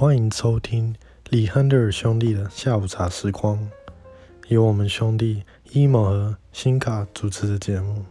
欢迎收听李亨德尔兄弟的下午茶时光，由我们兄弟伊某和辛卡主持的节目。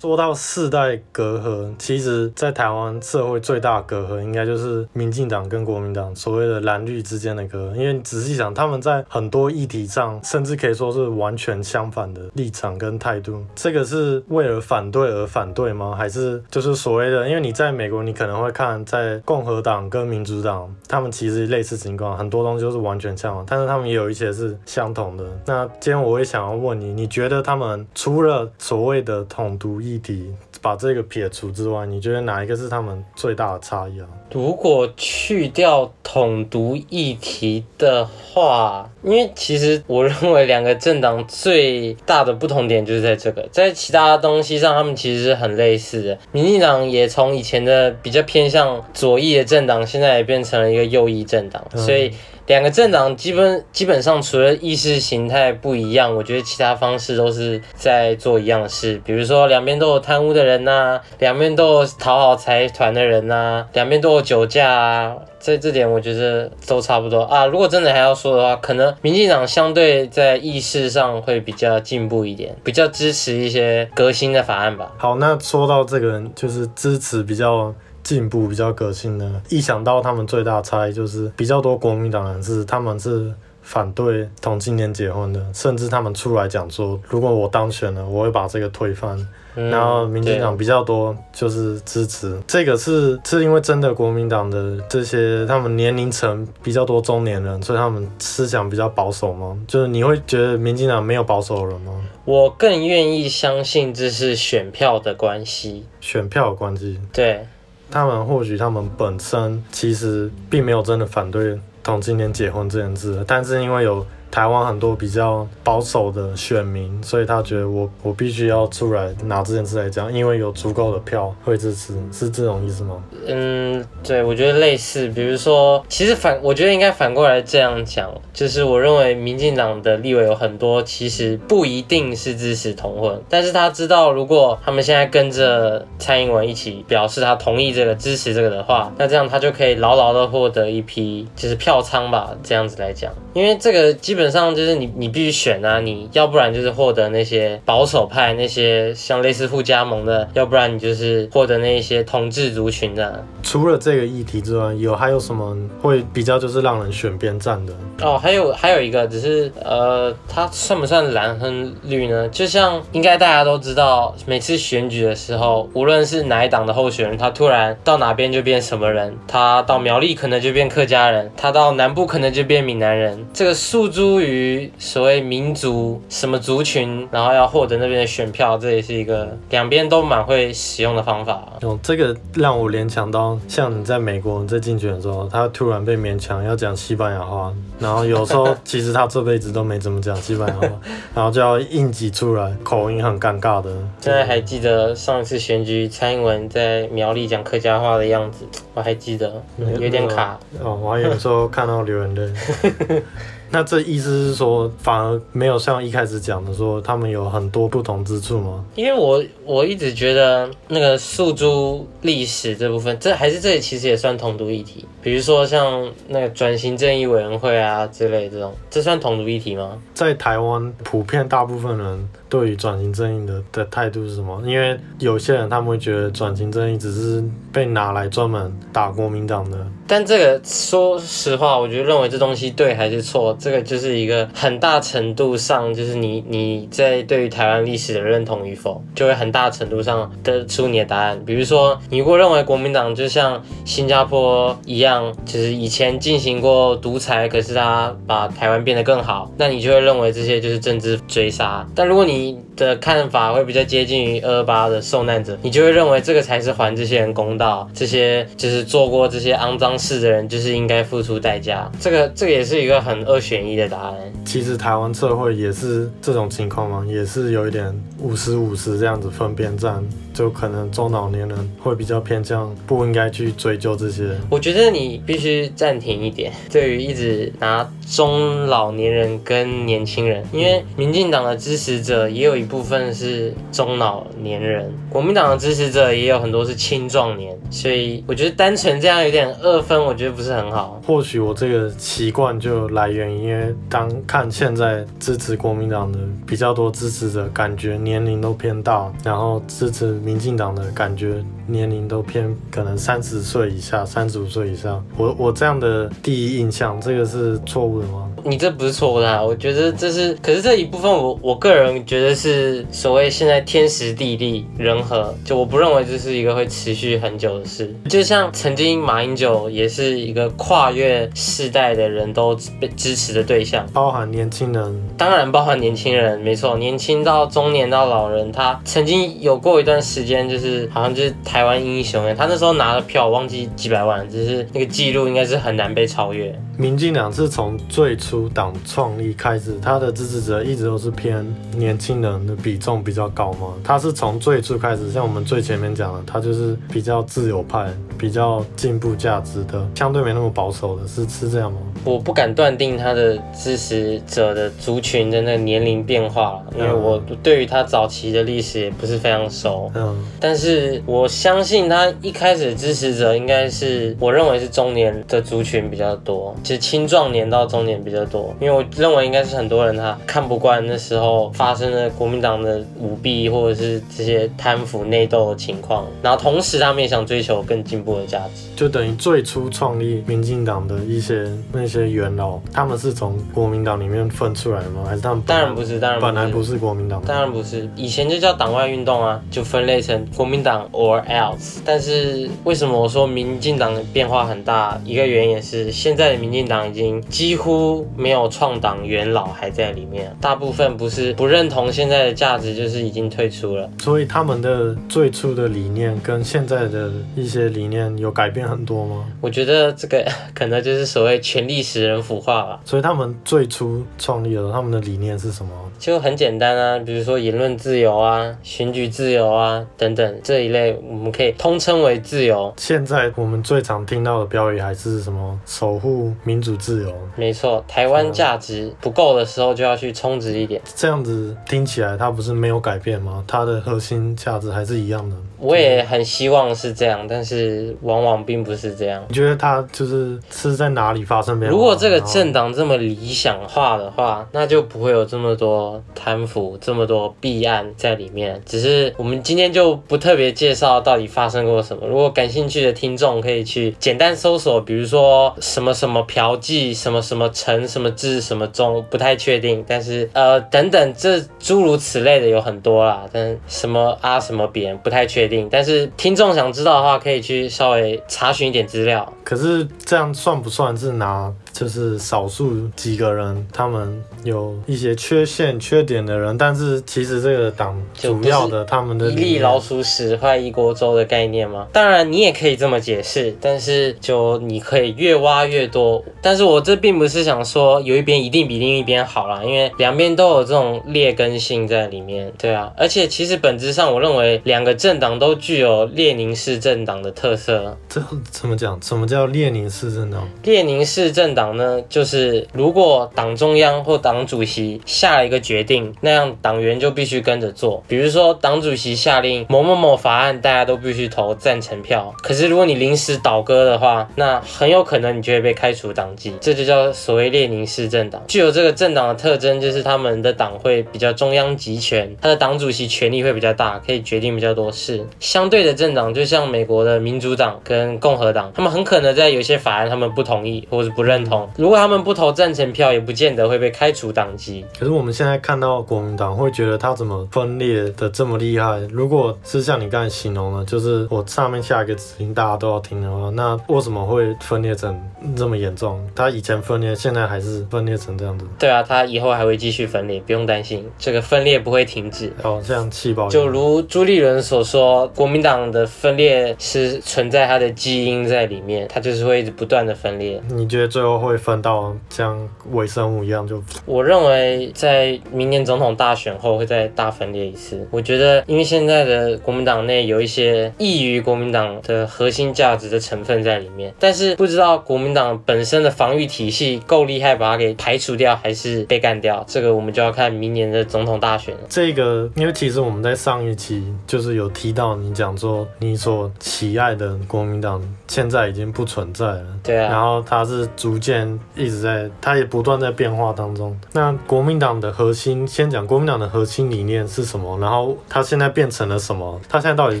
说到世代隔阂，其实，在台湾社会最大隔阂，应该就是民进党跟国民党所谓的蓝绿之间的隔阂。因为你仔细想，他们在很多议题上，甚至可以说是完全相反的立场跟态度。这个是为了反对而反对吗？还是就是所谓的？因为你在美国，你可能会看，在共和党跟民主党，他们其实类似情况，很多东西都是完全相反，但是他们也有一些是相同的。那今天我会想要问你，你觉得他们除了所谓的统独议题把这个撇除之外，你觉得哪一个是他们最大的差异啊？如果去掉统独议题的话，因为其实我认为两个政党最大的不同点就是在这个，在其他东西上他们其实是很类似的。民进党也从以前的比较偏向左翼的政党，现在也变成了一个右翼政党，所以。两个政党基本基本上除了意识形态不一样，我觉得其他方式都是在做一样的事。比如说两边都有贪污的人呐、啊，两边都有讨好财团的人呐、啊，两边都有酒驾啊，在这点我觉得都差不多啊。如果真的还要说的话，可能民进党相对在意识上会比较进步一点，比较支持一些革新的法案吧。好，那说到这个，就是支持比较。进步比较革新的，一想到他们最大差异就是比较多国民党人是他们是反对同性恋结婚的，甚至他们出来讲说，如果我当选了，我会把这个推翻。嗯、然后民进党比较多就是支持，这个是是因为真的国民党的这些他们年龄层比较多中年人，所以他们思想比较保守吗？就是你会觉得民进党没有保守人吗？我更愿意相信这是选票的关系，选票的关系，对。他们或许他们本身其实并没有真的反对同性恋结婚这件事，但是因为有。台湾很多比较保守的选民，所以他觉得我我必须要出来拿这件事来讲，因为有足够的票会支持，是这种意思吗？嗯，对，我觉得类似。比如说，其实反，我觉得应该反过来这样讲，就是我认为民进党的立委有很多其实不一定是支持同婚，但是他知道如果他们现在跟着蔡英文一起表示他同意这个支持这个的话，那这样他就可以牢牢的获得一批就是票仓吧，这样子来讲，因为这个基本。基本上就是你，你必须选啊！你要不然就是获得那些保守派，那些像类似护家盟的，要不然你就是获得那些统治族群的。除了这个议题之外，有还有什么会比较就是让人选边站的？哦，还有还有一个，只是呃，它算不算蓝和绿呢？就像应该大家都知道，每次选举的时候，无论是哪一党的候选人，他突然到哪边就变什么人，他到苗栗可能就变客家人，他到南部可能就变闽南人。这个诉诸。对于所谓民族什么族群，然后要获得那边的选票，这也是一个两边都蛮会使用的方法。哦，这个让我联想到，像你在美国在竞选的时候，他突然被勉强要讲西班牙话，然后有时候其实他这辈子都没怎么讲西班牙话，然后就要硬挤出来，口音很尴尬的。现在还记得上一次选举蔡英文在苗栗讲客家话的样子，我还记得，有点卡。哦，我还有时候看到流眼泪。那这意思是说，反而没有像一开始讲的说，他们有很多不同之处吗？因为我我一直觉得那个诉诸历史这部分，这还是这里其实也算同读议题。比如说像那个转型正义委员会啊之类这种，这算同读议题吗？在台湾，普遍大部分人对于转型正义的的态度是什么？因为有些人他们会觉得转型正义只是被拿来专门打国民党的。但这个说实话，我觉得认为这东西对还是错，这个就是一个很大程度上就是你你在对于台湾历史的认同与否，就会很大程度上得出你的答案。比如说，你如果认为国民党就像新加坡一样，就是以前进行过独裁，可是他把台湾变得更好，那你就会认为这些就是政治追杀。但如果你你的看法会比较接近于二八的受难者，你就会认为这个才是还这些人公道，这些就是做过这些肮脏事的人就是应该付出代价，这个这个也是一个很二选一的答案。其实台湾社会也是这种情况吗？也是有一点五十五十这样子分辨站。就可能中老年人会比较偏向不应该去追究这些。我觉得你必须暂停一点，对于一直拿中老年人跟年轻人，因为民进党的支持者也有一部分是中老年人，国民党的支持者也有很多是青壮年，所以我觉得单纯这样有点二分，我觉得不是很好。或许我这个习惯就来源于，因为当看现在支持国民党的比较多支持者，感觉年龄都偏大，然后支持民进党的感觉年龄都偏可能三十岁以下、三十五岁以上。我我这样的第一印象，这个是错误的吗？你这不是错误的啊，我觉得这是，可是这一部分我我个人觉得是所谓现在天时地利人和，就我不认为这是一个会持续很久的事。就像曾经马英九也是一个跨越世代的人都被支持的对象，包含年轻人，当然包含年轻人，没错，年轻到中年到老人，他曾经有过一段时间就是好像就是台台湾英雄，他那时候拿的票忘记几百万，只是那个记录应该是很难被超越。民进党是从最初党创立开始，他的支持者一直都是偏年轻人的比重比较高嘛。他是从最初开始，像我们最前面讲的，他就是比较自由派，比较进步价值的，相对没那么保守的，是是这样吗？我不敢断定他的支持者的族群的那个年龄变化，因为我对于他早期的历史也不是非常熟。嗯，但是我相信他一开始支持者应该是，我认为是中年的族群比较多。是青壮年到中年比较多，因为我认为应该是很多人他看不惯那时候发生的国民党的舞弊或者是这些贪腐内斗的情况，然后同时他们也想追求更进步的价值，就等于最初创立民进党的一些那些元老，他们是从国民党里面分出来的吗？还是他们？当然不是，当然本来不是国民党，当然不是，以前就叫党外运动啊，就分类成国民党 or else。但是为什么我说民进党的变化很大？一个原因也是现在的民进。党已经几乎没有创党元老还在里面，大部分不是不认同现在的价值，就是已经退出了。所以他们的最初的理念跟现在的一些理念有改变很多吗？我觉得这个可能就是所谓权力使人腐化吧。所以他们最初创立的他们的理念是什么？就很简单啊，比如说言论自由啊、选举自由啊等等这一类，我们可以通称为自由。现在我们最常听到的标语还是什么？守护民主自由。没错，台湾价值不够的时候就要去充值一点。这样子听起来，它不是没有改变吗？它的核心价值还是一样的。我也很希望是这样，但是往往并不是这样。你觉得它就是是在哪里发生变化？如果这个政党这么理想化的话，那就不会有这么多贪腐、这么多弊案在里面。只是我们今天就不特别介绍到底发生过什么。如果感兴趣的听众可以去简单搜索，比如说什么什么嫖妓、什么什么城、什么志、什么中，不太确定。但是呃等等，这诸如此类的有很多啦。但什么啊什么扁，不太确定。但是听众想知道的话，可以去稍微查询一点资料。可是这样算不算是拿？就是少数几个人，他们有一些缺陷、缺点的人，但是其实这个党主要的他们的一粒老鼠屎坏一锅粥的概念吗？当然你也可以这么解释，但是就你可以越挖越多。但是我这并不是想说有一边一定比另一边好啦，因为两边都有这种劣根性在里面。对啊，而且其实本质上我认为两个政党都具有列宁式政党的特色。这怎么讲？什么叫列宁式政党？列宁式政党。党呢，就是如果党中央或党党主席下了一个决定，那样党员就必须跟着做。比如说，党主席下令某某某法案，大家都必须投赞成票。可是如果你临时倒戈的话，那很有可能你就会被开除党籍。这就叫所谓列宁式政党。具有这个政党的特征，就是他们的党会比较中央集权，他的党主席权力会比较大，可以决定比较多事。相对的政党，就像美国的民主党跟共和党，他们很可能在有些法案他们不同意或者不认同。如果他们不投赞成票，也不见得会被开除党籍。可是我们现在看到国民党，会觉得他怎么分裂的这么厉害？如果是像你刚才形容的，就是我上面下一个指令大家都要听的话，那为什么会分裂成这么严重？他以前分裂，现在还是分裂成这样子？对啊，他以后还会继续分裂，不用担心，这个分裂不会停止。哦，像气泡。就如朱立伦所说，国民党的分裂是存在他的基因在里面，他就是会一直不断的分裂。你觉得最后会分到像微生物一样就？我认为在明年总统大选后会再大分裂一次。我觉得，因为现在的国民党内有一些异于国民党的核心价值的成分在里面，但是不知道国民党本身的防御体系够厉害，把它给排除掉，还是被干掉，这个我们就要看明年的总统大选了。这个，因为其实我们在上一期就是有提到，你讲说你所喜爱的国民党现在已经不存在了，对啊，然后它是逐渐一直在，它也不断在变化当中。那国民党的核心，先讲国民党的核心理念是什么？然后它现在变成了什么？它现在到底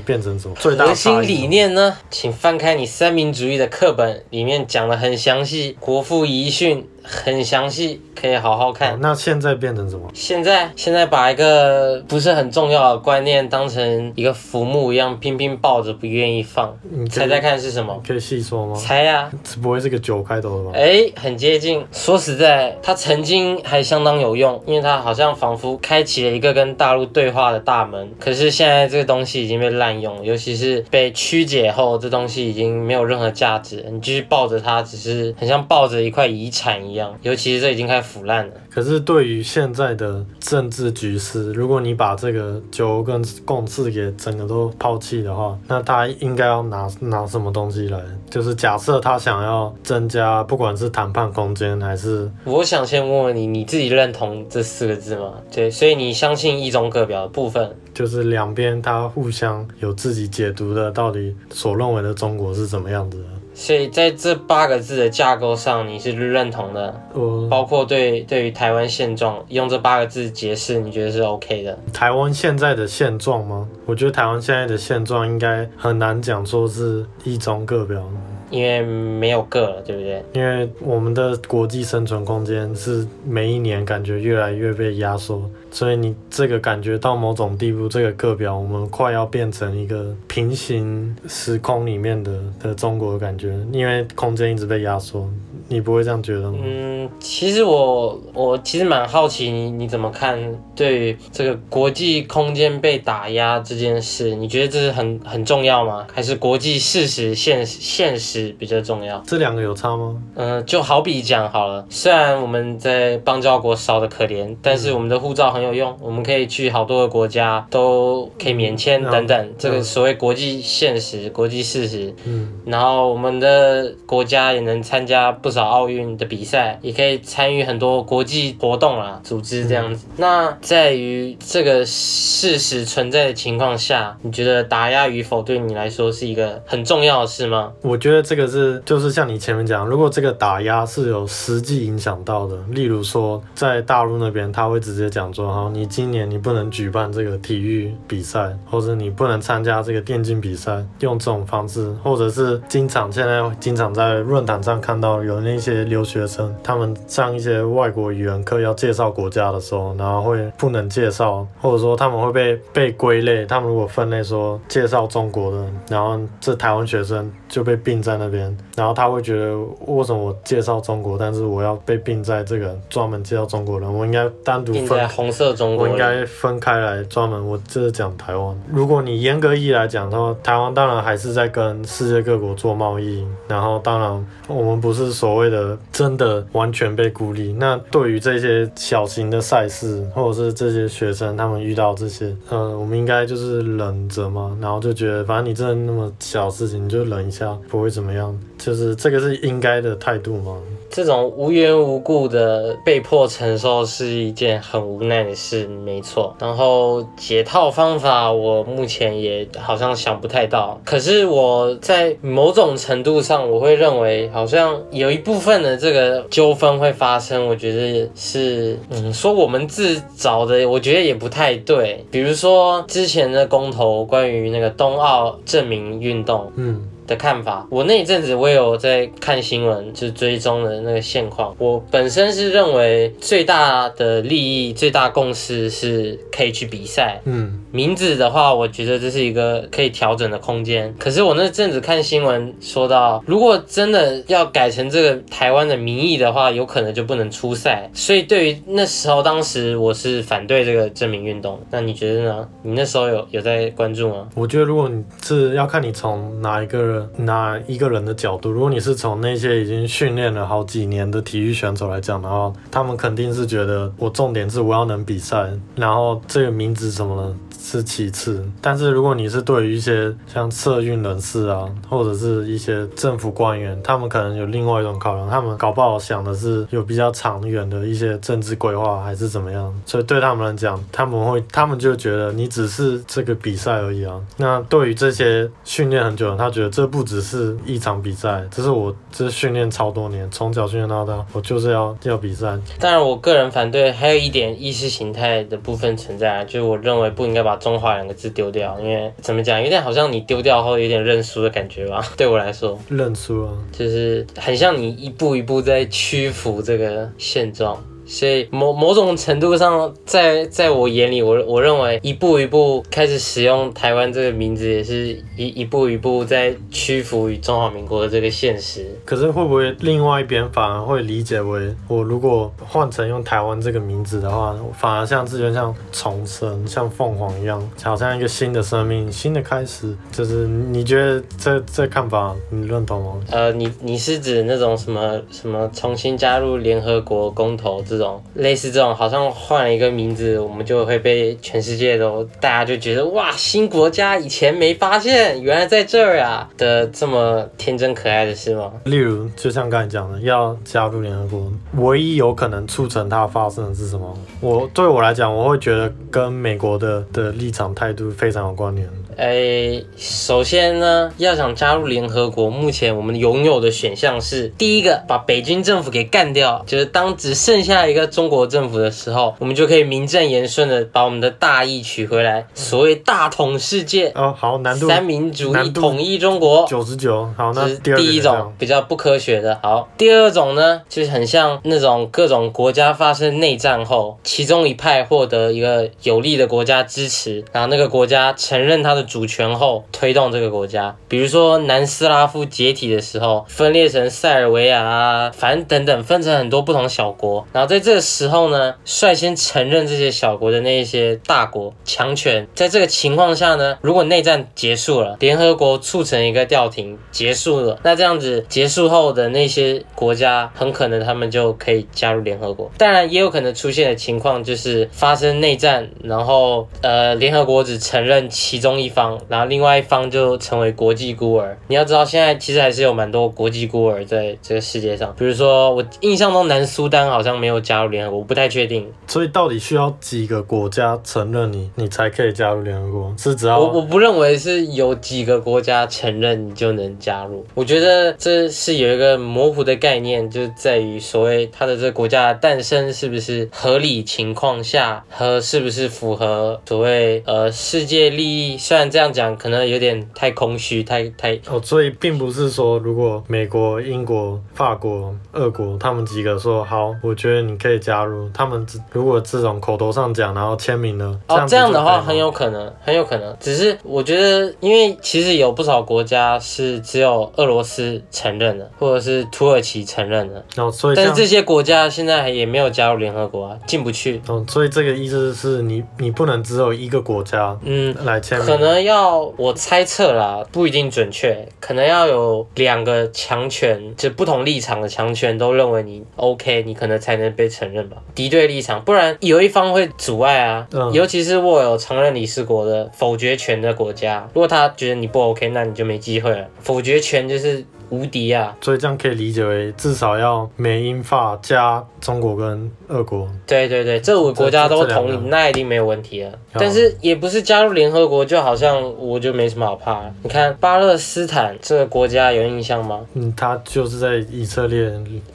变成什么？最大核心理念呢？请翻开你三民主义的课本，里面讲的很详细，国父遗训。很详细，可以好好看。哦，那现在变成什么？现在现在把一个不是很重要的观念当成一个浮木一样，拼拼抱着，不愿意放。你猜猜看是什么？可以细说吗？猜呀，这不会是个九开头的吧？哎，很接近。说实在，它曾经还相当有用，因为它好像仿佛开启了一个跟大陆对话的大门。可是现在这个东西已经被滥用，尤其是被曲解后，这东西已经没有任何价值。你继续抱着它，只是很像抱着一块遗产一样。尤其是这已经开始腐烂了。可是对于现在的政治局势，如果你把这个九跟共识给整个都抛弃的话，那他应该要拿拿什么东西来？就是假设他想要增加，不管是谈判空间还是……我想先问问你，你自己认同这四个字吗？对，所以你相信一中各表的部分，就是两边他互相有自己解读的，到底所认为的中国是怎么样子的？所以在这八个字的架构上，你是认同的，我包括对对于台湾现状用这八个字解释，你觉得是 OK 的？台湾现在的现状吗？我觉得台湾现在的现状应该很难讲说是一中各表。因为没有个了，对不对？因为我们的国际生存空间是每一年感觉越来越被压缩，所以你这个感觉到某种地步，这个个表我们快要变成一个平行时空里面的的中国的感觉，因为空间一直被压缩。你不会这样觉得吗？嗯，其实我我其实蛮好奇你你怎么看对于这个国际空间被打压这件事？你觉得这是很很重要吗？还是国际事实现现实比较重要？这两个有差吗？嗯、呃，就好比讲好了，虽然我们在邦交国少的可怜，但是我们的护照很有用，我们可以去好多个国家都可以免签等等，嗯、这个所谓国际现实、嗯、国际事实。嗯，然后我们的国家也能参加不少。奥运的比赛也可以参与很多国际活动啦，组织这样子。嗯、那在于这个事实存在的情况下，你觉得打压与否对你来说是一个很重要的事吗？我觉得这个是，就是像你前面讲，如果这个打压是有实际影响到的，例如说在大陆那边，他会直接讲说，好，你今年你不能举办这个体育比赛，或者你不能参加这个电竞比赛，用这种方式，或者是经常现在经常在论坛上看到有那些留学生，他们上一些外国语言课要介绍国家的时候，然后会不能介绍，或者说他们会被被归类。他们如果分类说介绍中国的，然后这台湾学生就被并在那边，然后他会觉得为什么我介绍中国，但是我要被并在这个专门介绍中国人？我应该单独分红色中国，我应该分开来专门我这是讲台湾。如果你严格意义来讲的话，台湾当然还是在跟世界各国做贸易，然后当然我们不是所谓。的真的完全被孤立。那对于这些小型的赛事，或者是这些学生，他们遇到这些，呃，我们应该就是忍着嘛，然后就觉得，反正你真的那么小事情，你就忍一下，不会怎么样。就是这个是应该的态度吗？这种无缘无故的被迫承受是一件很无奈的事，没错。然后解套方法，我目前也好像想不太到。可是我在某种程度上，我会认为好像有一部分的这个纠纷会发生。我觉得是，嗯，说我们自找的，我觉得也不太对。比如说之前的公投，关于那个冬奥证明运动，嗯。的看法，我那一阵子我也有在看新闻，就是追踪的那个现况。我本身是认为最大的利益、最大共识是可以去比赛。嗯，名字的话，我觉得这是一个可以调整的空间。可是我那阵子看新闻说到，如果真的要改成这个台湾的名义的话，有可能就不能出赛。所以对于那时候，当时我是反对这个证明运动。那你觉得呢？你那时候有有在关注吗？我觉得如果你是要看你从哪一个拿。一个人的角度，如果你是从那些已经训练了好几年的体育选手来讲的话，他们肯定是觉得我重点是我要能比赛，然后这个名字什么了。是其次，但是如果你是对于一些像社运人士啊，或者是一些政府官员，他们可能有另外一种考量，他们搞不好想的是有比较长远的一些政治规划，还是怎么样，所以对他们来讲，他们会，他们就觉得你只是这个比赛而已啊。那对于这些训练很久的，他觉得这不只是一场比赛，这是我这训练超多年，从小训练到大，我就是要要比赛。当然，我个人反对还有一点意识形态的部分存在，就是我认为不应该把。把中华两个字丢掉，因为怎么讲，有点好像你丢掉后有点认输的感觉吧？对我来说，认输啊，就是很像你一步一步在屈服这个现状。所以某某种程度上，在在我眼里，我我认为一步一步开始使用台湾这个名字，也是一一步一步在屈服于中华民国的这个现实。可是会不会另外一边反而会理解为，我如果换成用台湾这个名字的话，反而像之前像重生，像凤凰一样，好像一个新的生命，新的开始。就是你觉得这这看法你认同吗？呃，你你是指那种什么什么重新加入联合国公投这？种类似这种，好像换了一个名字，我们就会被全世界都大家就觉得哇，新国家以前没发现，原来在这儿啊的这么天真可爱的事吗？例如，就像刚才讲的，要加入联合国，唯一有可能促成它发生的是什么？我对我来讲，我会觉得跟美国的的立场态度非常有关联。哎，首先呢，要想加入联合国，目前我们拥有的选项是：第一个，把北京政府给干掉，就是当只剩下一个中国政府的时候，我们就可以名正言顺的把我们的大义取回来，所谓大统世界哦，好，难度三民主义统一中国。九十九，好，那第，第一种比较不科学的，好，第二种呢，就是很像那种各种国家发生内战后，其中一派获得一个有利的国家支持，然后那个国家承认他的。主权后推动这个国家，比如说南斯拉夫解体的时候，分裂成塞尔维亚啊，反正等等，分成很多不同小国。然后在这个时候呢，率先承认这些小国的那一些大国强权。在这个情况下呢，如果内战结束了，联合国促成一个调停结束了，那这样子结束后的那些国家，很可能他们就可以加入联合国。当然，也有可能出现的情况就是发生内战，然后呃，联合国只承认其中一方。然后另外一方就成为国际孤儿。你要知道，现在其实还是有蛮多国际孤儿在这个世界上。比如说，我印象中南苏丹好像没有加入联合国，我不太确定。所以到底需要几个国家承认你，你才可以加入联合国？是只要我我不认为是有几个国家承认你就能加入。我觉得这是有一个模糊的概念，就在于所谓它的这个国家的诞生是不是合理情况下和是不是符合所谓呃世界利益。虽然这样讲可能有点太空虚，太太哦，所以并不是说如果美国、英国、法国、俄国他们几个说好，我觉得你可以加入，他们如果这种口头上讲，然后签名了，哦，这样的话很有可能，很有可能。只是我觉得，因为其实有不少国家是只有俄罗斯承认的，或者是土耳其承认的，哦，所以但是这些国家现在也没有加入联合国啊，进不去。哦，所以这个意思是你你不能只有一个国家嗯来签名。可能要我猜测啦，不一定准确，可能要有两个强权，就不同立场的强权都认为你 OK，你可能才能被承认吧。敌对立场，不然有一方会阻碍啊。嗯，尤其是握有常任理事国的否决权的国家，如果他觉得你不 OK，那你就没机会了。否决权就是。无敌啊！所以这样可以理解为至少要美英法加中国跟俄国。对对对，这五个国家都同意，那一定没有问题了。但是也不是加入联合国就好像我就没什么好怕。你看巴勒斯坦这个国家有印象吗？嗯，他就是在以色列。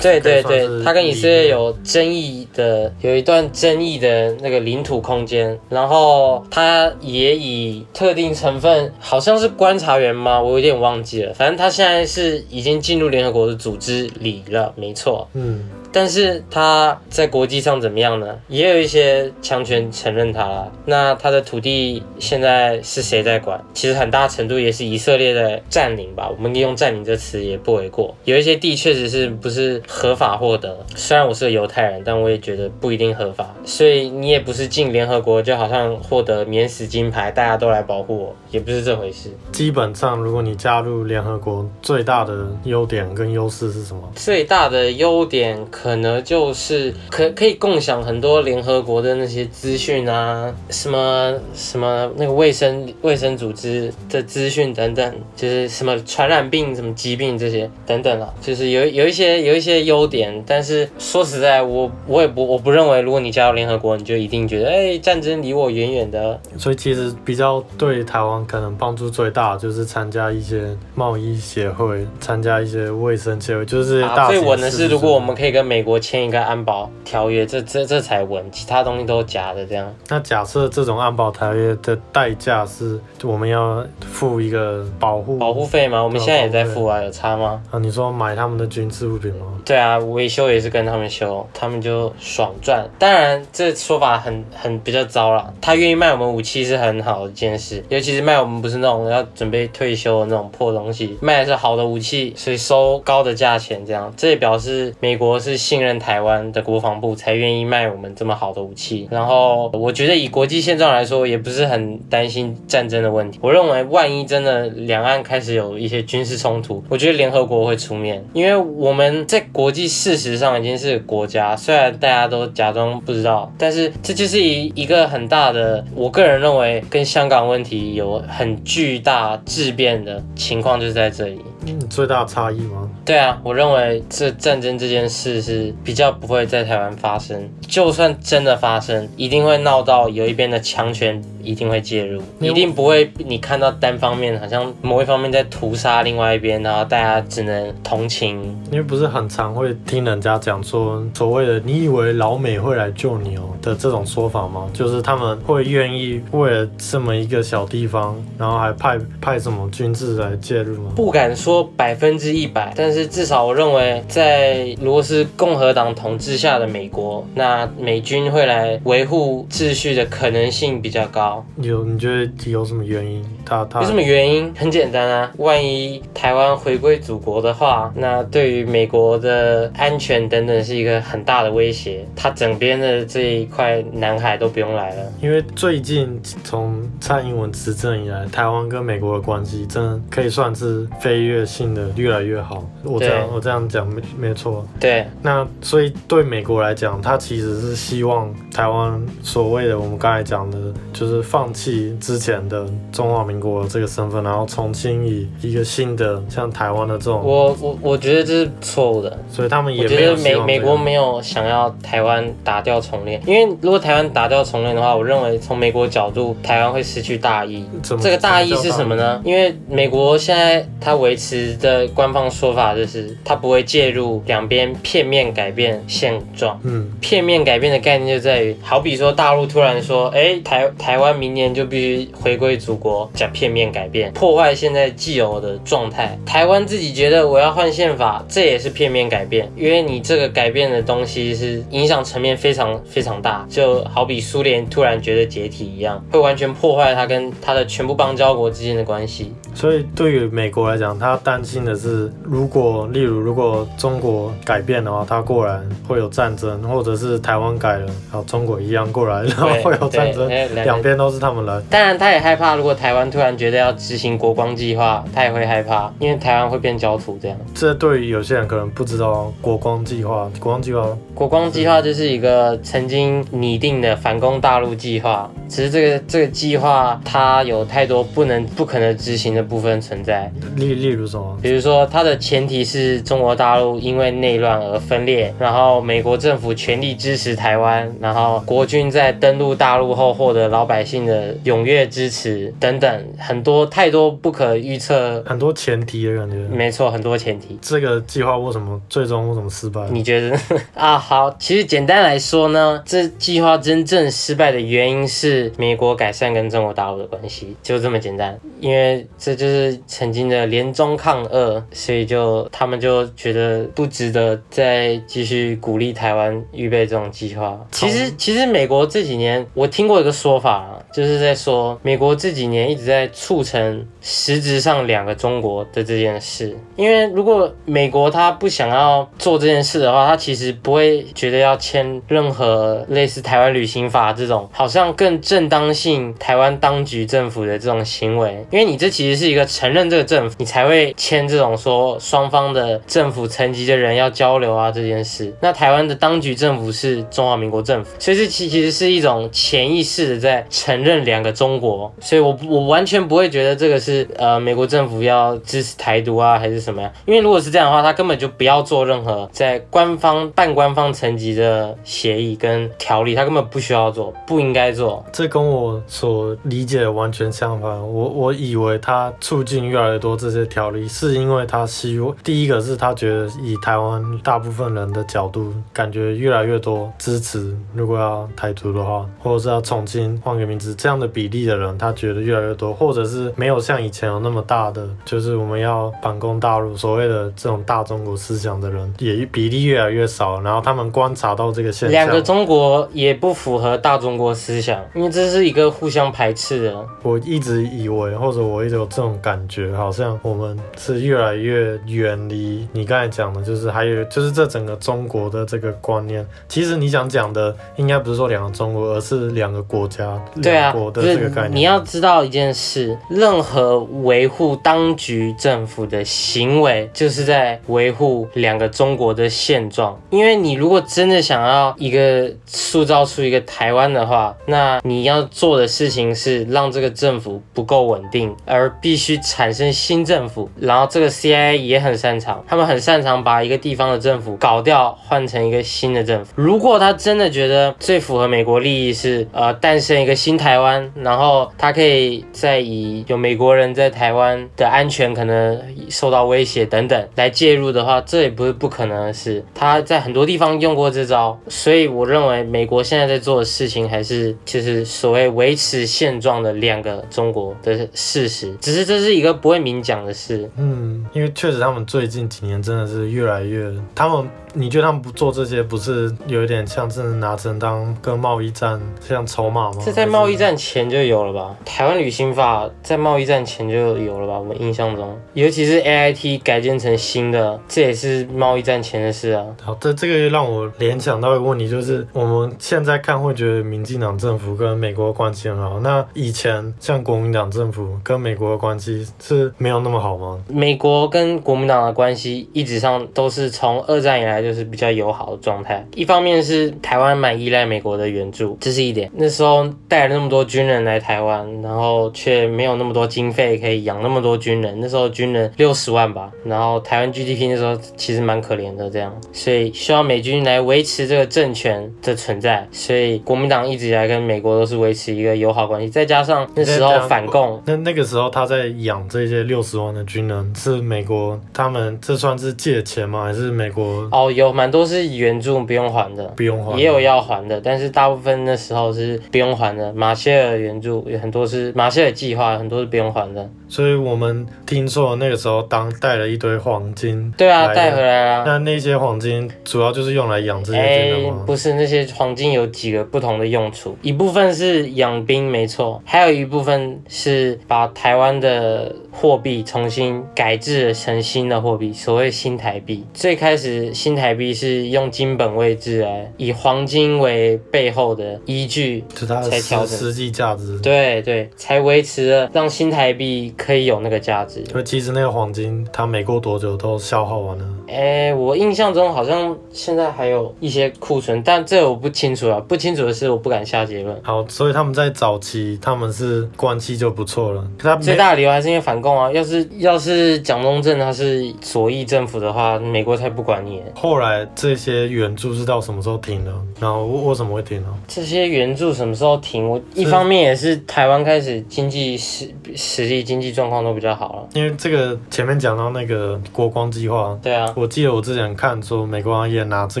对对对，他跟以色列有争议的，有一段争议的那个领土空间。然后他也以特定成分，好像是观察员吗？我有点忘记了。反正他现在是。已经进入联合国的组织里了，没错。嗯，但是他在国际上怎么样呢？也有一些强权承认他了。那他的土地现在是谁在管？其实很大程度也是以色列在占领吧。我们用“占领”这词也不为过。有一些地确实是不是合法获得。虽然我是个犹太人，但我也觉得不一定合法。所以你也不是进联合国就好像获得免死金牌，大家都来保护我，也不是这回事。基本上，如果你加入联合国，最大的优点跟优势是什么？最大的优点可能就是可可以共享很多联合国的那些资讯啊，什么什么那个卫生卫生组织的资讯等等，就是什么传染病、什么疾病这些等等啊，就是有有一些有一些优点。但是说实在，我我也不我不认为，如果你加入联合国，你就一定觉得哎、欸，战争离我远远的。所以其实比较对台湾可能帮助最大，就是参加一些贸易协会，参加一些卫生协会，就是大、啊。最稳的是，如果我们可以跟美国签一个安保条约，这这这才稳，其他东西都假的这样。那假设这种安保条约的代价是我们要付一个保护保护费吗？我们现在也在付啊，有差吗？啊，你说买他们的军事物品吗？对啊，维修也是跟他们修，他们就爽赚。当然，这说法很很比较糟了。他愿意卖我们武器是很好的一件事，尤其是卖我们不是那种要准备退休的那种破东西，卖的是好的武器，所以收高的价钱，这样这也表示美国是信任台湾的国防部，才愿意卖我们这么好的武器。然后我觉得以国际现状来说，也不是很担心战争的问题。我认为万一真的两岸开始有一些军事冲突，我觉得联合国会出面，因为我们在国际事实上已经是国家，虽然大家都假装不知道，但是这就是一一个很大的，我个人认为跟香港问题有很巨大质变的情况，就是在这里。嗯，最大的差异吗？对啊，我认为这战争这件事是比较不会在台湾发生，就算真的发生，一定会闹到有一边的强权一定会介入，一定不会你看到单方面好像某一方面在屠杀另外一边，然后大家只能同情。因为不是很常会听人家讲说所谓的“你以为老美会来救你哦”的这种说法吗？就是他们会愿意为了这么一个小地方，然后还派派什么军制来介入吗？不敢说百分之一百，但是至少我认为，在如果是共和党统治下的美国，那美军会来维护秩序的可能性比较高。有，你觉得有什么原因？他他有什么原因？很简单啊，万一台湾回归祖国的话，那对于美国的安全等等是一个很大的威胁。他整边的这一块南海都不用来了。因为最近从蔡英文执政以来，台湾跟美国的关系真的可以算是飞跃性的越来越好。我这样我这样讲没没错。对。那所以对美国来讲，他其实是希望台湾所谓的我们刚才讲的，就是放弃之前的中华民国这个身份，然后重新以一个新的像台湾的这种。我我我觉得这是错误的。所以他们也没有美美国没有想要台湾打掉重练，因为如果台湾打掉重练的话，我认为从美国角度，台湾会失去大义。这个大义是什么呢？因为美国现在它维持的官方说法就是，他不会介入两边片面改变现状。嗯，片面改变的概念就在于，好比说大陆突然说，哎，台台湾明年就必须回归祖国，讲片面改变，破坏现在既有的状态。台湾自己觉得我要换宪法，这也是片面改变，因为你这个改变的东西是影响层面非常非常大，就好比苏联突然觉得解体一样，会完全破坏它跟它的全部邦交国之间的关系。所以对于美国来讲，他担心的是，如果例如如果中国改变的话，他过来会有战争，或者是台湾改了，然后中国一样过来，然后会有战争，两边都是他们来。当然，他也害怕，如果台湾突然觉得要执行国光计划，他也会害怕，因为台湾会变焦土这样。这对于有些人可能不知道国光计划，国光计划，国光计划就是一个曾经拟定的反攻大陆计划，只是这个这个计划它有太多不能不可能执行的部分存在。例例如什么？比如说它的前提是中国大陆因为内乱而分裂，然后美国政府全力支持台湾，然后国军在登陆大陆后获得老百姓的踊跃支持等等，很多太多不可预测，很多前提的感觉。没错，很多前提。这个计划为什么最终为什么失败？你觉得 啊？好，其实简单来说呢，这计划真正失败的原因是美国改善跟中国大陆的关系，就这么简单。因为这就是曾经的联中抗俄，所以就他们就觉得不值得再继续鼓励台湾预备这种计划。其实其实美国这几年我听过一个说法，就是在说美国这几年一直在促成实质上两个中国的这件事。因为如果美国他不想要做这件事的话，他其实不会觉得要签任何类似台湾旅行法这种好像更正当性台湾当局政府的这种行为，因为你这其实是一个承认这个政府，你才会签这种说双方的政府层级的人要交流啊这件事。那台湾的当局政府是中华民国政府，所以这其其实是一种潜意识的在承认两个中国。所以我我完全不会觉得这个是呃美国政府要支持台独啊还是什么呀？因为如果是这样的话，他根本就不要做任何在官方半官方层级的协议跟条例，他根本不需要做，不应该做。这跟我所理解的完全相反。我我以为他促进越来越多这些条例，是因为他希望第一个是他觉得以台湾大部分人的角度，感觉越来越多支持，如果要台独的话，或者是要重新换个名字这样的比例的人，他觉得越来越多，或者是没有像以前有那么大的，就是我们要反攻大陆所谓的这种大中国思想的人，也比例越来越少。然后他们观察到这个现象，两个中国也不符合大中国思想，因为这是一个互相排斥的。我一直以为，或者我一直有这种感觉，好像我们是越来越远离你刚才讲的，就是还有就是这整个中国的这个观念。其实你想讲的，应该不是说两个中国，而是两个国家、对啊，两国的这个概念。你要知道一件事，任何维护当局政府的行为，就是在维护两个中国的现状。因为你如果真的想要一个塑造出一个台湾的话，那你要做的事情是让这个政府不够稳定，而必须产生新政府。然后这个 CIA 也很擅长，他们很擅长把一个地方的政府搞掉，换成一个新的政府。如果他真的觉得最符合美国利益是呃诞生一个新台湾，然后他可以再以有美国人在台湾的安全可能受到威胁等等来介入的话，这也不是不可能的事。他在很多地方用过这招，所以我认为美国现在在做的事情还是就是所谓维持现状的两个中国的事实，只是这是一个不会明讲的事。嗯，因为确实他们最近几年真的是越来越他们。你觉得他们不做这些，不是有一点像是拿成当跟贸易战像筹码吗？这在贸易战前就有了吧？台湾旅行法在贸易战前就有了吧？我们印象中，尤其是 AIT 改建成新的，这也是贸易战前的事啊。好，这这个让我联想到一个问题，就是我们现在看会觉得民进党政府跟美国关系很好，那以前像国民党政府跟美国的关系是没有那么好吗？美国跟国民党的关系一直上都是从二战以来。就是比较友好的状态。一方面是台湾蛮依赖美国的援助，这是一点。那时候带了那么多军人来台湾，然后却没有那么多经费可以养那么多军人。那时候军人六十万吧，然后台湾 GDP 那时候其实蛮可怜的，这样，所以需要美军来维持这个政权的存在。所以国民党一直以来跟美国都是维持一个友好关系。再加上那时候反共，那那个时候他在养这些六十万的军人，是美国他们这算是借钱吗？还是美国？哦。有蛮多是援助不用还的，不用还，也有要还的，但是大部分的时候是不用还的。马歇尔援助有很多是马歇尔计划，很多是不用还的。所以我们听说那个时候当带了一堆黄金，对啊，带回来了。那那些黄金主要就是用来养这些军人吗？欸，不是，那些黄金有几个不同的用处，一部分是养兵，没错，还有一部分是把台湾的货币重新改制成新的货币，所谓新台币。最开始新台币是用金本位制来，以黄金为背后的依据，才调整实际价值。对对，才维持了让新台币可以有那个价值。因为其实那个黄金，它没过多久都消耗完了。哎，我印象中好像现在还有一些库存，但这我不清楚啊。不清楚的是，我不敢下结论。好，所以他们在早期他们是关系就不错了。他最大的理由还是因为反共啊。要是要是蒋中正他是左翼政府的话，美国才不管你。后来这些援助是到什么时候停的？然后为什么会停呢？这些援助什么时候停？我一方面也是台湾开始经济实实力经济状况都比较好了。因为这个前面讲到那个国光计划，对啊。我记得我之前看说，美国也拿这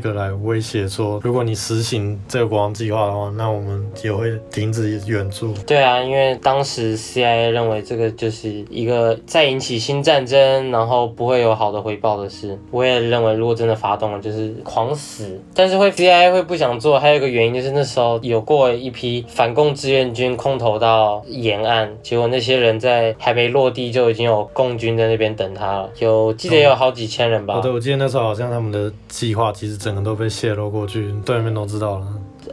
个来威胁说，如果你实行这个国光计划的话，那我们也会停止援助。对啊，因为当时 CIA 认为这个就是一个再引起新战争，然后不会有好的回报的事。我也认为，如果真的发动了，就是狂死。但是会 CIA 会不想做，还有一个原因就是那时候有过一批反共志愿军空投到沿岸，结果那些人在还没落地就已经有共军在那边等他了，有记得有好几千人吧。哦，对，我记得那时候好像他们的计划其实整个都被泄露过去，对面都知道了。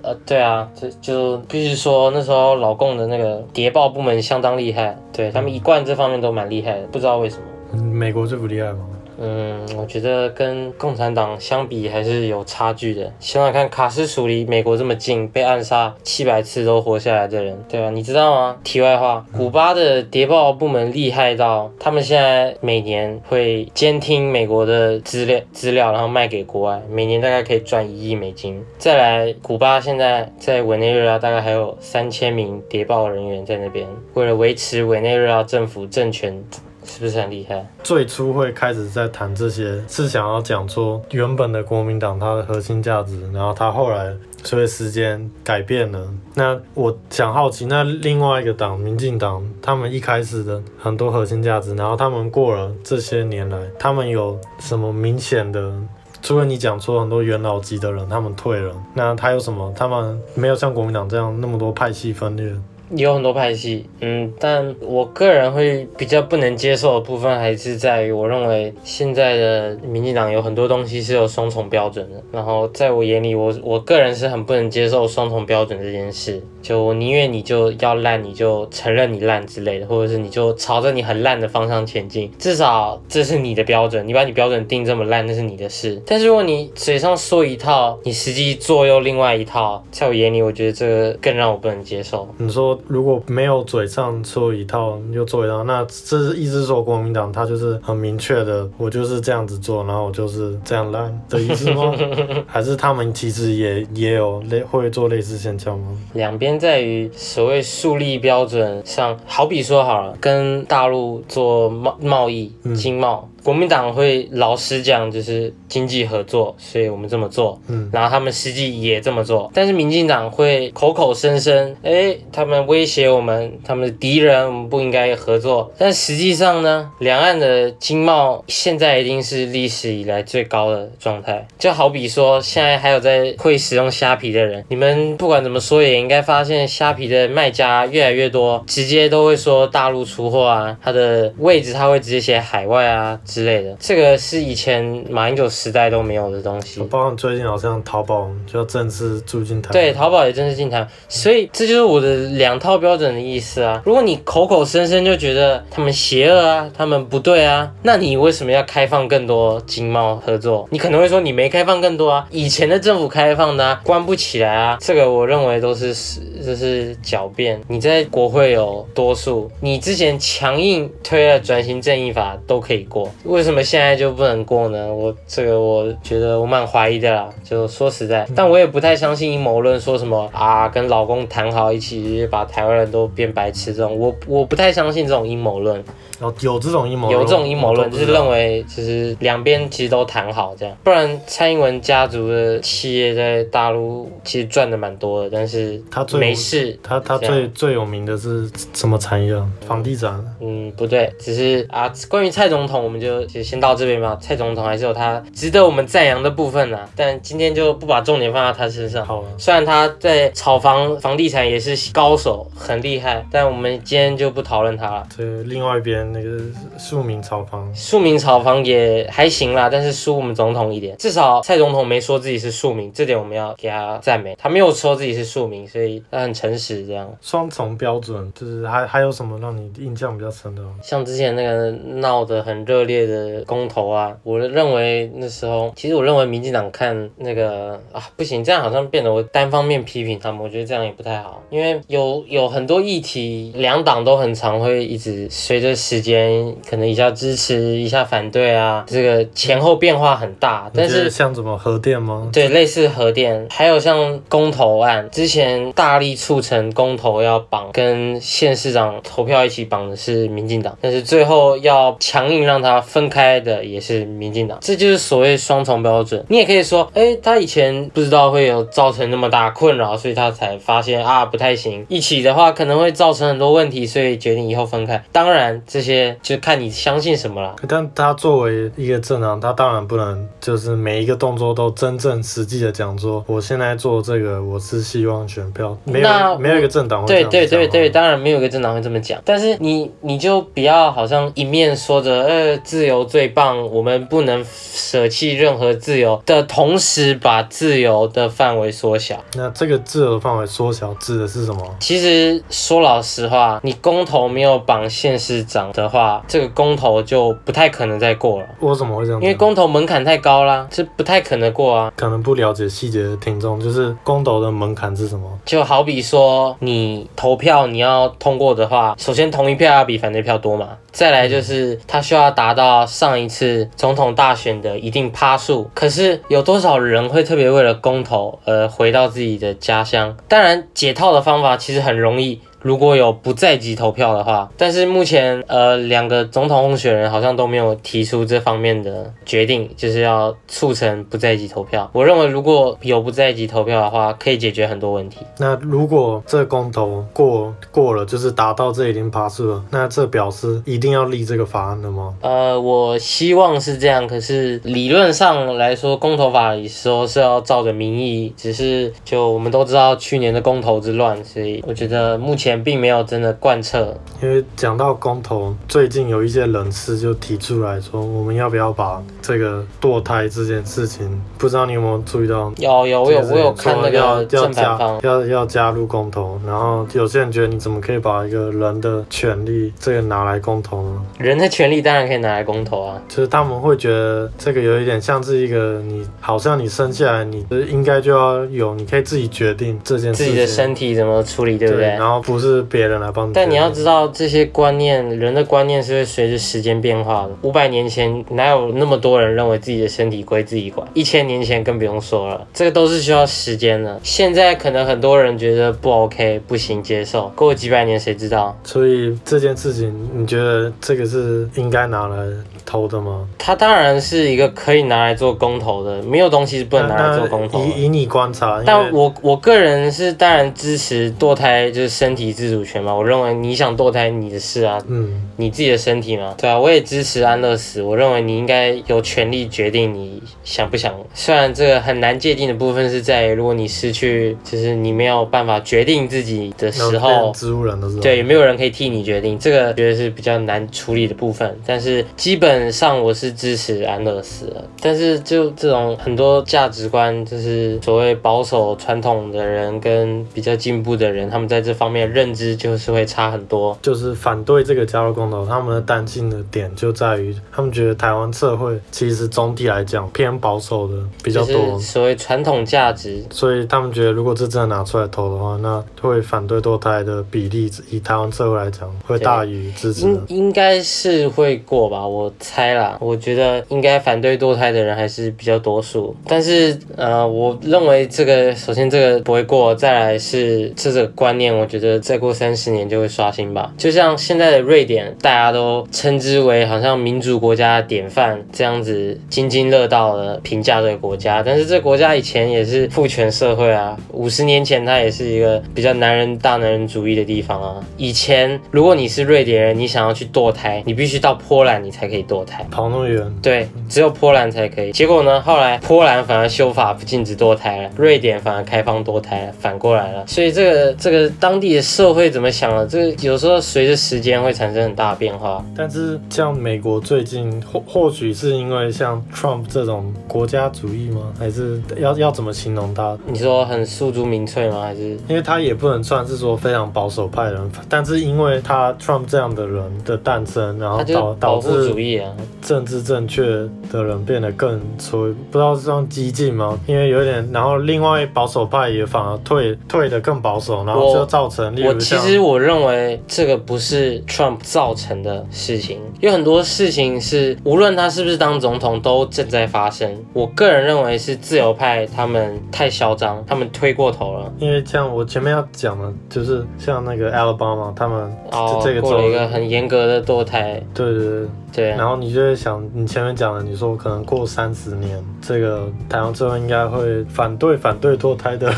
呃，对啊，就就必须说那时候老共的那个谍报部门相当厉害，对他们一贯这方面都蛮厉害的，不知道为什么。美国最不厉害吗？嗯，我觉得跟共产党相比还是有差距的。想想看，卡斯楚离美国这么近，被暗杀七百次都活下来的人，对吧？你知道吗？题外话，古巴的谍报部门厉害到，他们现在每年会监听美国的资料资料，然后卖给国外，每年大概可以赚一亿美金。再来，古巴现在在委内瑞拉大概还有三千名谍报人员在那边，为了维持委内瑞拉政府政权。是不是很厉害？最初会开始在谈这些，是想要讲说原本的国民党它的核心价值，然后它后来随着时间改变了。那我想好奇，那另外一个党民进党，他们一开始的很多核心价值，然后他们过了这些年来，他们有什么明显的？除了你讲说很多元老级的人他们退了，那他有什么？他们没有像国民党这样那么多派系分裂。有很多派系，嗯，但我个人会比较不能接受的部分，还是在于我认为现在的民进党有很多东西是有双重标准的。然后在我眼里，我我个人是很不能接受双重标准这件事。就我宁愿你就要烂，你就承认你烂之类的，或者是你就朝着你很烂的方向前进，至少这是你的标准。你把你标准定这么烂，那是你的事。但是如果你嘴上说一套，你实际做又另外一套，在我眼里，我觉得这个更让我不能接受。你说。如果没有嘴上说一套又做一套，那这是意思说国民党他就是很明确的，我就是这样子做，然后我就是这样烂的意思吗？还是他们其实也也有类会做类似现象吗？两边在于所谓树立标准上，好比说好了，跟大陆做贸贸易经贸。嗯国民党会老实讲，就是经济合作，所以我们这么做。嗯，然后他们实际也这么做。但是民进党会口口声声，哎，他们威胁我们，他们的敌人，我们不应该合作。但实际上呢，两岸的经贸现在已经是历史以来最高的状态。就好比说，现在还有在会使用虾皮的人，你们不管怎么说，也应该发现虾皮的卖家越来越多，直接都会说大陆出货啊，它的位置他会直接写海外啊。之类的，这个是以前马英九时代都没有的东西。包括最近好像淘宝就要正式住进台湾。对，淘宝也正式进台，所以这就是我的两套标准的意思啊。如果你口口声声就觉得他们邪恶啊，他们不对啊，那你为什么要开放更多经贸合作？你可能会说你没开放更多啊，以前的政府开放的啊，关不起来啊。这个我认为都是是就是狡辩。你在国会有多数，你之前强硬推了转型正义法都可以过。为什么现在就不能过呢？我这个我觉得我蛮怀疑的啦。就说实在，但我也不太相信阴谋论，说什么啊跟老公谈好一起把台湾人都变白痴这种，我我不太相信这种阴谋论。有有这种阴谋，有这种阴谋论，就是认为其实两边其实都谈好这样，不然蔡英文家族的企业在大陆其实赚的蛮多的，但是他最没事。他他最最有名的是什么产业？房地产？嗯，不对，只是啊，关于蔡总统，我们就就先到这边吧。蔡总统还是有他值得我们赞扬的部分呐，但今天就不把重点放在他身上。好了，虽然他在炒房房地产也是高手，很厉害，但我们今天就不讨论他了。对，另外一边。那个庶民炒房，庶民炒房也还行啦，但是输我们总统一点。至少蔡总统没说自己是庶民，这点我们要给他赞美。他没有说自己是庶民，所以他很诚实。这样双重标准，就是还还有什么让你印象比较深的吗？像之前那个闹得很热烈的公投啊，我认为那时候，其实我认为民进党看那个啊，不行，这样好像变得我单方面批评他们，我觉得这样也不太好，因为有有很多议题，两党都很常会一直随着时。时间可能一下支持，一下反对啊，这个前后变化很大。但是像什么核电吗？对，类似核电，还有像公投案，之前大力促成公投要绑跟县市长投票一起绑的是民进党，但是最后要强硬让他分开的也是民进党，这就是所谓双重标准。你也可以说，哎，他以前不知道会有造成那么大困扰，所以他才发现啊不太行，一起的话可能会造成很多问题，所以决定以后分开。当然这些就看你相信什么了。但他作为一个政党，他当然不能就是每一个动作都真正实际的讲说，我现在做这个，我是希望选票。没有没有一个政党会这样。对对对对，当然没有一个政党会这么讲。但是你你就不要好像一面说着呃自由最棒，我们不能舍弃任何自由的同时，把自由的范围缩小。那这个自由的范围缩小指的是什么？其实说老实话，你公投没有绑县市长的话，这个公投就不太可能再过了。为什么会这样？因为公投门槛太高啦，这不太可能过啊。可能不了解细节的听众，就是公投的门槛是什么？就好比说，你投票你要通过的话，首先同一票要比反对票多嘛。再来就是，他需要达到上一次总统大选的一定趴数。可是有多少人会特别为了公投而回到自己的家乡？当然，解套的方法其实很容易。如果有不在籍投票的话，但是目前呃两个总统候选人好像都没有提出这方面的决定，就是要促成不在籍投票。我认为如果有不在籍投票的话，可以解决很多问题。那如果这公投过过了，就是达到这一定趴数了，那这表示一定要立这个法案了吗？呃，我希望是这样，可是理论上来说，公投法里说是要照着民意，只是就我们都知道去年的公投之乱，所以我觉得目前。并没有真的贯彻，因为讲到公投，最近有一些人士就提出来说，我们要不要把这个堕胎这件事情，不知道你有没有注意到？有有，我有我有看那个正反方要要加要要加入公投，然后有些人觉得你怎么可以把一个人的权利这个拿来公投呢？人的权利当然可以拿来公投啊，就是他们会觉得这个有一点像是一个你好像你生下来你应该就要有，你可以自己决定这件事情，自己的身体怎么处理，对不对？对然后不是。是别人来帮你，但你要知道这些观念，人的观念是会随着时间变化的。五百年前哪有那么多人认为自己的身体归自己管？一千年前更不用说了，这个都是需要时间的。现在可能很多人觉得不 OK，不行接受，过几百年谁知道？所以这件事情，你觉得这个是应该拿来投的吗？它当然是一个可以拿来做公投的，没有东西是不能拿来做公投。以以你观察，但我我个人是当然支持堕胎，就是身体自主权嘛。我认为你想堕胎你的事啊，嗯，你自己的身体嘛，对啊，我也支持安乐死。我认为你应该有权利决定你想不想。虽然这个很难界定的部分是在如果你失去，就是你没有办法决定自己的时候，植物人的时候，对，也没有人可以替你决定？这个觉得是比较难处理的部分。但是基本上我是支持安乐死的。但是就这种很多价值观，就是所谓保守传统的人跟比较进步的人，他们在这方面认知就。是会差很多，就是反对这个加入公投，他们的担心的点就在于，他们觉得台湾社会其实总体来讲偏保守的比较多，所谓传统价值，所以他们觉得如果这真的拿出来投的话，那会反对堕胎的比例以台湾社会来讲会大于支持。应应该是会过吧，我猜啦，我觉得应该反对堕胎的人还是比较多数，但是呃，我认为这个首先这个不会过，再来是这个观念，我觉得再过三十。年就会刷新吧，就像现在的瑞典，大家都称之为好像民主国家的典范这样子，津津乐道的评价这个国家。但是这个国家以前也是父权社会啊，五十年前它也是一个比较男人大男人主义的地方啊。以前如果你是瑞典人，你想要去堕胎，你必须到波兰你才可以堕胎，跑那么远？对，只有波兰才可以。结果呢，后来波兰反而修法不禁止堕胎了，瑞典反而开放堕胎了，反过来了。所以这个这个当地的社会怎么？想了，这个有时候随着时间会产生很大的变化。但是像美国最近或或许是因为像 Trump 这种国家主义吗？还是要要怎么形容他？你说很诉诸民粹吗？还是因为他也不能算是说非常保守派的人，但是因为他 Trump 这样的人的诞生，然后导导致主义啊，政治正确的人变得更所谓不知道是这样激进吗？因为有点，然后另外保守派也反而退退的更保守，然后就造成另我其实我认为这个不是 Trump 造成的事情，有很多事情是无论他是不是当总统都正在发生。我个人认为是自由派他们太嚣张，他们推过头了。因为像我前面要讲的，就是像那个 Alabama 他们就，这个过了一个很严格的堕胎。对对对。对，然后你就会想，你前面讲的，你说可能过三十年，这个台湾最后应该会反对反对堕胎的，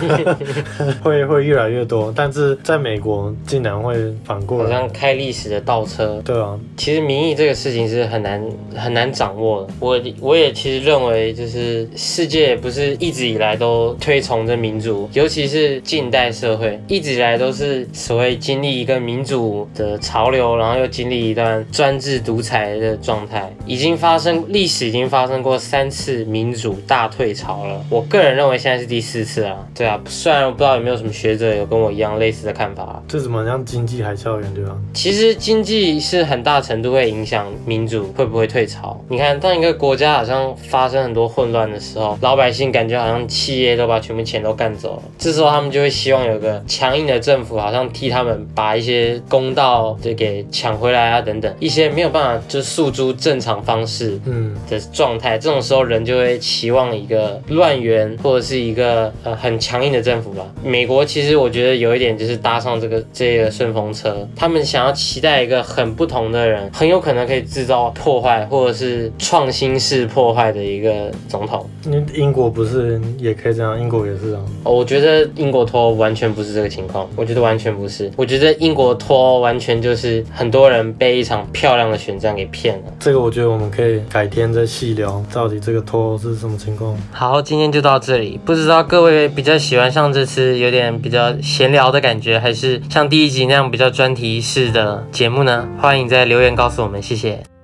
会会越来越多。但是在美国，竟然会反过来，好像开历史的倒车。对啊，其实民意这个事情是很难很难掌握的。我我也其实认为，就是世界不是一直以来都推崇着民主，尤其是近代社会，一直以来都是所谓经历一个民主的潮流，然后又经历一段专制独裁的。的状态已经发生，历史已经发生过三次民主大退潮了。我个人认为现在是第四次啊。对啊，虽然我不知道有没有什么学者有跟我一样类似的看法。这怎么像经济海啸一样，对吧？其实经济是很大程度会影响民主会不会退潮。你看，当一个国家好像发生很多混乱的时候，老百姓感觉好像企业都把全部钱都干走了，这时候他们就会希望有个强硬的政府，好像替他们把一些公道就给抢回来啊，等等一些没有办法就。诉诸正常方式嗯的状态，这种时候人就会期望一个乱源或者是一个呃很强硬的政府吧。美国其实我觉得有一点就是搭上这个这个顺风车，他们想要期待一个很不同的人，很有可能可以制造破坏或者是创新式破坏的一个总统。那英国不是也可以这样？英国也是啊。我觉得英国脱欧完全不是这个情况，我觉得完全不是。我觉得英国脱欧完全就是很多人被一场漂亮的选战给骗了。这个我觉得我们可以改天再细聊，到底这个脱欧是什么情况。好，今天就到这里。不知道各位比较喜欢上这次有点比较闲聊的感觉，还是像第一集那样比较专题式的节目呢？欢迎在留言告诉我们，谢谢。